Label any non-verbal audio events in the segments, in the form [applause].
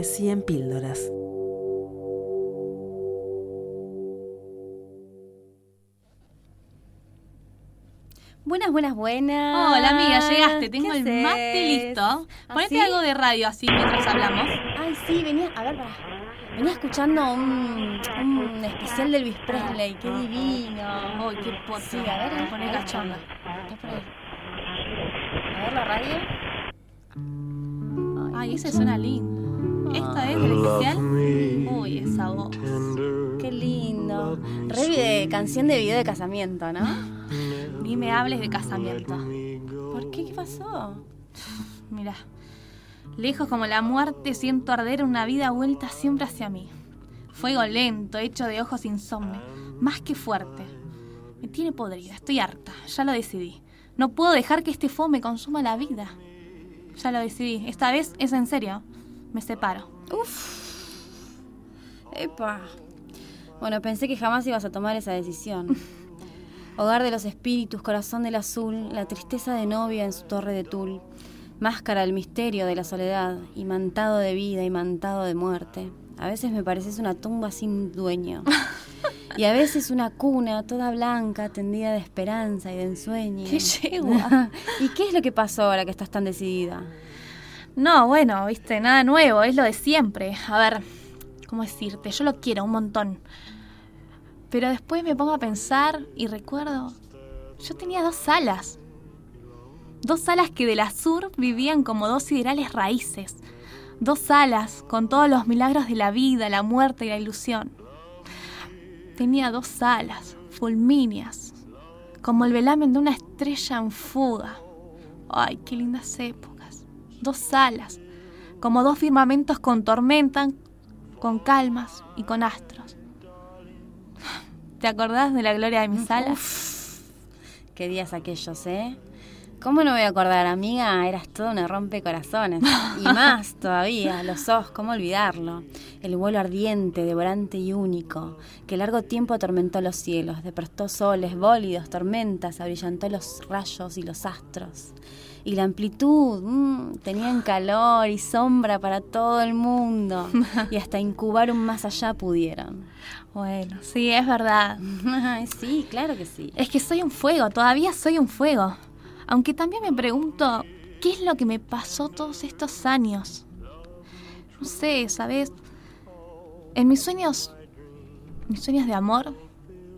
Poesía en píldoras. Buenas, buenas, buenas. Hola amiga, llegaste, tengo ¿Qué el haces? mate listo. ¿Ah, Ponete algo de radio así mientras hablamos. Ay, sí, venía, a ver, pará. Venía escuchando un, un especial de Elvis Presley, qué divino. Ay, qué poto. Sí, a ver, a pone ver, cachonda. Está por ahí. A ver la radio. Ay, ese suena lindo. ¿Esta es del especial? Uy, esa voz. Qué lindo. Revi de canción de video de casamiento, ¿no? [gasps] Ni me hables de casamiento. ¿Por qué? ¿Qué pasó? [sighs] Mira, lejos como la muerte siento arder una vida vuelta siempre hacia mí. Fuego lento, hecho de ojos insomnes, más que fuerte. Me tiene podrida, estoy harta, ya lo decidí. No puedo dejar que este fuego me consuma la vida. Ya lo decidí, esta vez es en serio. Me separo. Epa. Bueno, pensé que jamás ibas a tomar esa decisión. [laughs] Hogar de los espíritus, corazón del azul, la tristeza de novia en su torre de tul, máscara del misterio de la soledad, imantado de vida, imantado de muerte. A veces me pareces una tumba sin dueño. [laughs] Y a veces una cuna toda blanca, tendida de esperanza y de ensueño. ¡Qué yegua! [laughs] ¿Y qué es lo que pasó ahora que estás tan decidida? No, bueno, viste, nada nuevo, es lo de siempre. A ver, ¿cómo decirte? Yo lo quiero un montón. Pero después me pongo a pensar y recuerdo, yo tenía dos alas. Dos alas que del azur vivían como dos siderales raíces. Dos alas con todos los milagros de la vida, la muerte y la ilusión. Tenía dos alas, fulmíneas, como el velamen de una estrella en fuga. Ay, qué lindas épocas. Dos alas, como dos firmamentos con tormenta, con calmas y con astros. ¿Te acordás de la gloria de mis alas? Qué días aquellos, ¿eh? ¿Cómo no me voy a acordar, amiga? Eras toda una rompecorazones. Y [laughs] más todavía, los ojos, ¿cómo olvidarlo? El vuelo ardiente, devorante y único, que largo tiempo atormentó los cielos, despertó soles, bólidos, tormentas, abrillantó los rayos y los astros. Y la amplitud, mm, tenían calor y sombra para todo el mundo. Y hasta incubar un más allá pudieron. Bueno, sí, es verdad. [laughs] Sí, claro que sí. Es que soy un fuego, todavía soy un fuego. Aunque también me pregunto, ¿qué es lo que me pasó todos estos años? No sé, ¿sabes? En mis sueños, mis sueños de amor,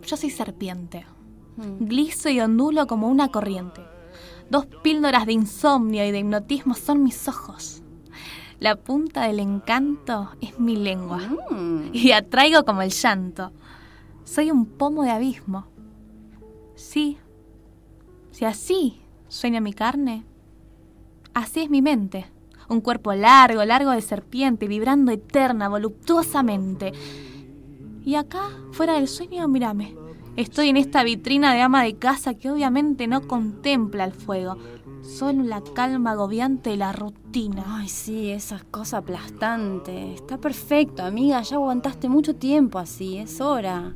yo soy serpiente. Mm. Gliso y ondulo como una corriente. Dos píldoras de insomnio y de hipnotismo son mis ojos. La punta del encanto es mi lengua. Mm. Y atraigo como el llanto. Soy un pomo de abismo. Sí. Si así sueña mi carne, así es mi mente. Un cuerpo largo, largo de serpiente, vibrando eterna, voluptuosamente. Y acá, fuera del sueño, mírame. Estoy en esta vitrina de ama de casa que obviamente no contempla el fuego, solo la calma agobiante de la rutina. Ay, sí, esa cosa aplastante. Está perfecto, amiga. Ya aguantaste mucho tiempo así. Es hora.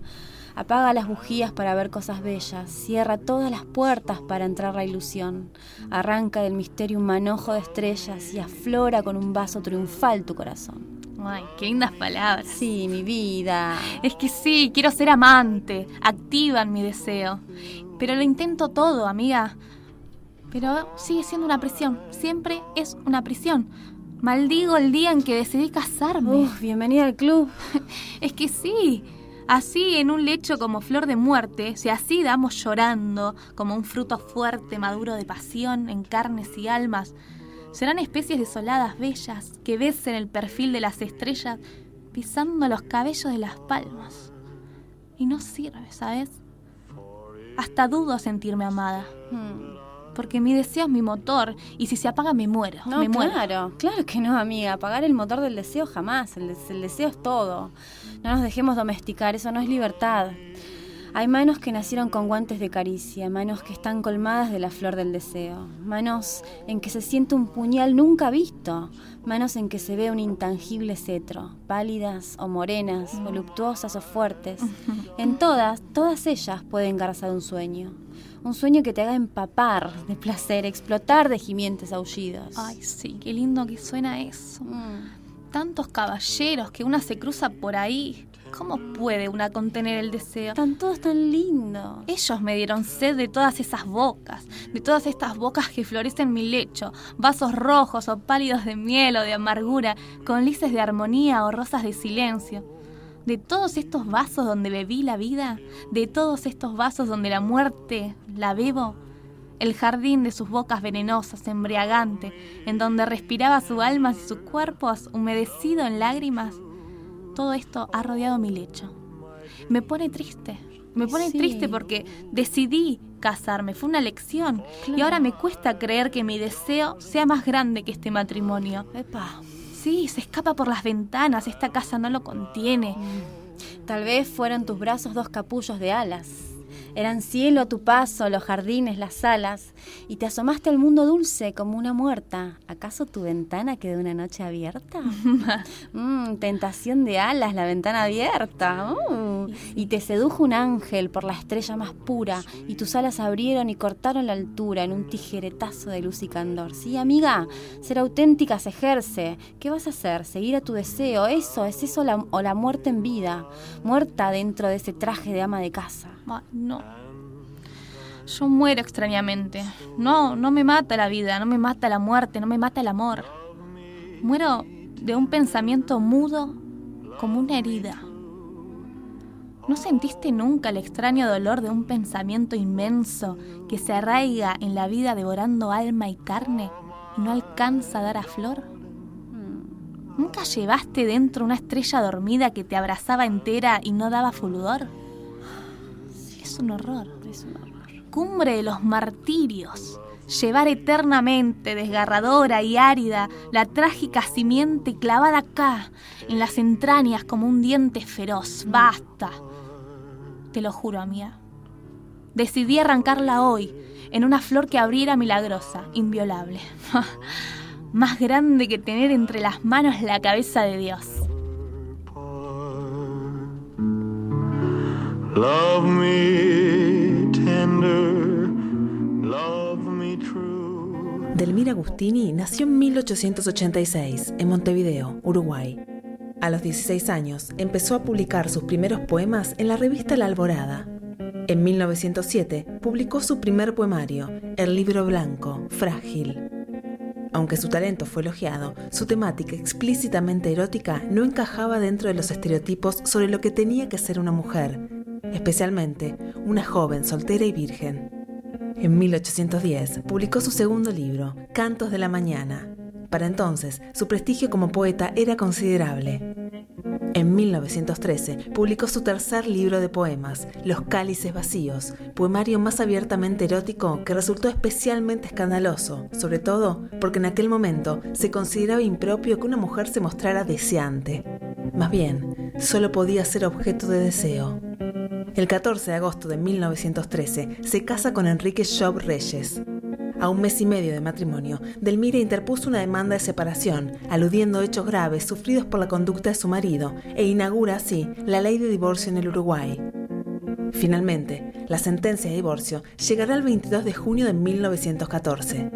Apaga las bujías para ver cosas bellas. Cierra todas las puertas para entrar la ilusión. Arranca del misterio un manojo de estrellas y aflora con un vaso triunfal tu corazón. Ay, qué lindas palabras. Sí, mi vida. Es que sí, quiero ser amante, activan mi deseo. Pero lo intento todo, amiga. Pero sigue siendo una prisión, siempre es una prisión. Maldigo el día en que decidí casarme. Uf, bienvenida al club. [laughs] Es que sí, así en un lecho como flor de muerte, si así damos llorando, como un fruto fuerte, maduro de pasión, en carnes y almas, serán especies desoladas, bellas, que besen el perfil de las estrellas, pisando los cabellos de las palmas. Y no sirve, ¿sabes? Hasta dudo sentirme amada, Hmm. Porque mi deseo es mi motor, y si se apaga me muero, No, me muero. claro, claro que no, amiga. Apagar el motor del deseo jamás. El, des- el deseo es todo. No nos dejemos domesticar, eso no es libertad. Hay manos que nacieron con guantes de caricia, manos que están colmadas de la flor del deseo, manos en que se siente un puñal nunca visto, manos en que se ve un intangible cetro, pálidas o morenas, voluptuosas o fuertes. [laughs] En todas, todas ellas pueden garzar un sueño. Un sueño que te haga empapar de placer, explotar de gimientes aullidos. Ay, sí, qué lindo que suena eso. Mm. tantos caballeros que una se cruza por ahí. ¿Cómo puede una contener el deseo? Están todos tan lindos. Ellos me dieron sed de todas esas bocas, de todas estas bocas que florecen en mi lecho, vasos rojos o pálidos de miel o de amargura, con lices de armonía o rosas de silencio. De todos estos vasos donde bebí la vida, de todos estos vasos donde la muerte la bebo, el jardín de sus bocas venenosas, embriagante, en donde respiraba su alma y su cuerpo humedecido en lágrimas, todo esto ha rodeado mi lecho. Me pone triste, me pone triste porque decidí casarme, fue una elección y ahora me cuesta creer que mi deseo sea más grande que este matrimonio. Epa. Sí, se escapa por las ventanas, esta casa no lo contiene. Tal vez fueron tus brazos dos capullos de alas eran cielo a tu paso, los jardines, las salas, y te asomaste al mundo dulce como una muerta. ¿Acaso tu ventana quedó una noche abierta? [laughs] mm, tentación de alas, la ventana abierta. Uh. Y te sedujo un ángel por la estrella más pura, y tus alas abrieron y cortaron la altura en un tijeretazo de luz y candor. Sí, amiga, ser auténtica se ejerce. ¿Qué vas a hacer? Seguir a tu deseo. Eso, es eso o la muerte en vida. Muerta dentro de ese traje de ama de casa no. Yo muero extrañamente. No, no me mata la vida, no me mata la muerte, no me mata el amor. Muero de un pensamiento mudo como una herida. ¿No sentiste nunca el extraño dolor de un pensamiento inmenso que se arraiga en la vida devorando alma y carne y no alcanza a dar a flor? ¿Nunca llevaste dentro una estrella dormida que te abrazaba entera y no daba fulgor? un horror. Es un horror. Cumbre de los martirios. Llevar eternamente, desgarradora y árida, la trágica simiente clavada acá, en las entrañas como un diente feroz. Basta. Te lo juro, amiga. Decidí arrancarla hoy, en una flor que abriera milagrosa, inviolable. [laughs] Más grande que tener entre las manos la cabeza de Dios. Love me tender, love me true. Delmira Agustini nació en 1886 en Montevideo, Uruguay. A los 16 años empezó a publicar sus primeros poemas en la revista La Alborada. En 1907 publicó su primer poemario, El libro blanco, Frágil. Aunque su talento fue elogiado, su temática explícitamente erótica no encajaba dentro de los estereotipos sobre lo que tenía que ser una mujer, especialmente una joven soltera y virgen. En 1810 publicó su segundo libro, Cantos de la Mañana. Para entonces, su prestigio como poeta era considerable. En 1913 publicó su tercer libro de poemas, Los Cálices Vacíos, poemario más abiertamente erótico que resultó especialmente escandaloso, sobre todo porque en aquel momento se consideraba impropio que una mujer se mostrara deseante. Más bien, solo podía ser objeto de deseo. El 14 de agosto de 1913 se casa con Enrique Job Reyes. A un mes y medio de matrimonio, Delmira interpuso una demanda de separación, aludiendo hechos graves sufridos por la conducta de su marido, e inaugura así la ley de divorcio en el Uruguay. Finalmente, la sentencia de divorcio llegará el 22 de junio de 1914.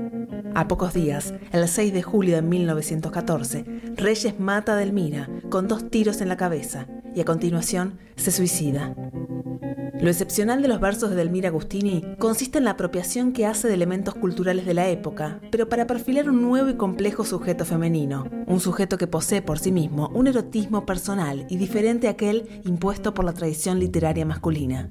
A pocos días, el 6 de julio de 1914, Reyes mata a Delmira con dos tiros en la cabeza y a continuación se suicida. Lo excepcional de los versos de Delmira Agustini consiste en la apropiación que hace de elementos culturales de la época, pero para perfilar un nuevo y complejo sujeto femenino, un sujeto que posee por sí mismo un erotismo personal y diferente a aquel impuesto por la tradición literaria masculina.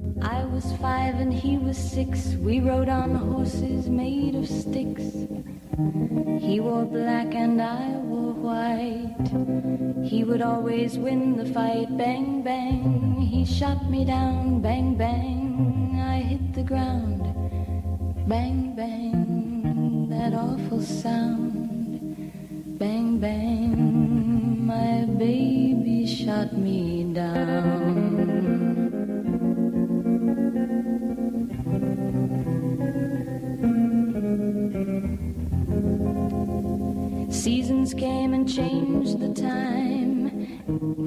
He wore black and I white. He would always win the fight. Bang, bang. He shot me down. Bang, bang. I hit the ground. Bang, bang. That awful sound. Bang, bang. My baby shot me down. Seasons came and changed the time.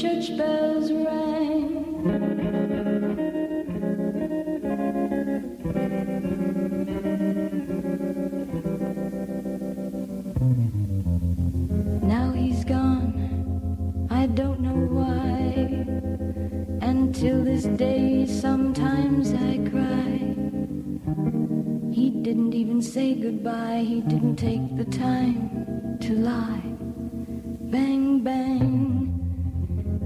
Church bells rang. Now he's gone, I don't know why. And till this day, sometimes I cry. He didn't even say goodbye, he didn't take the time to lie bang, bang.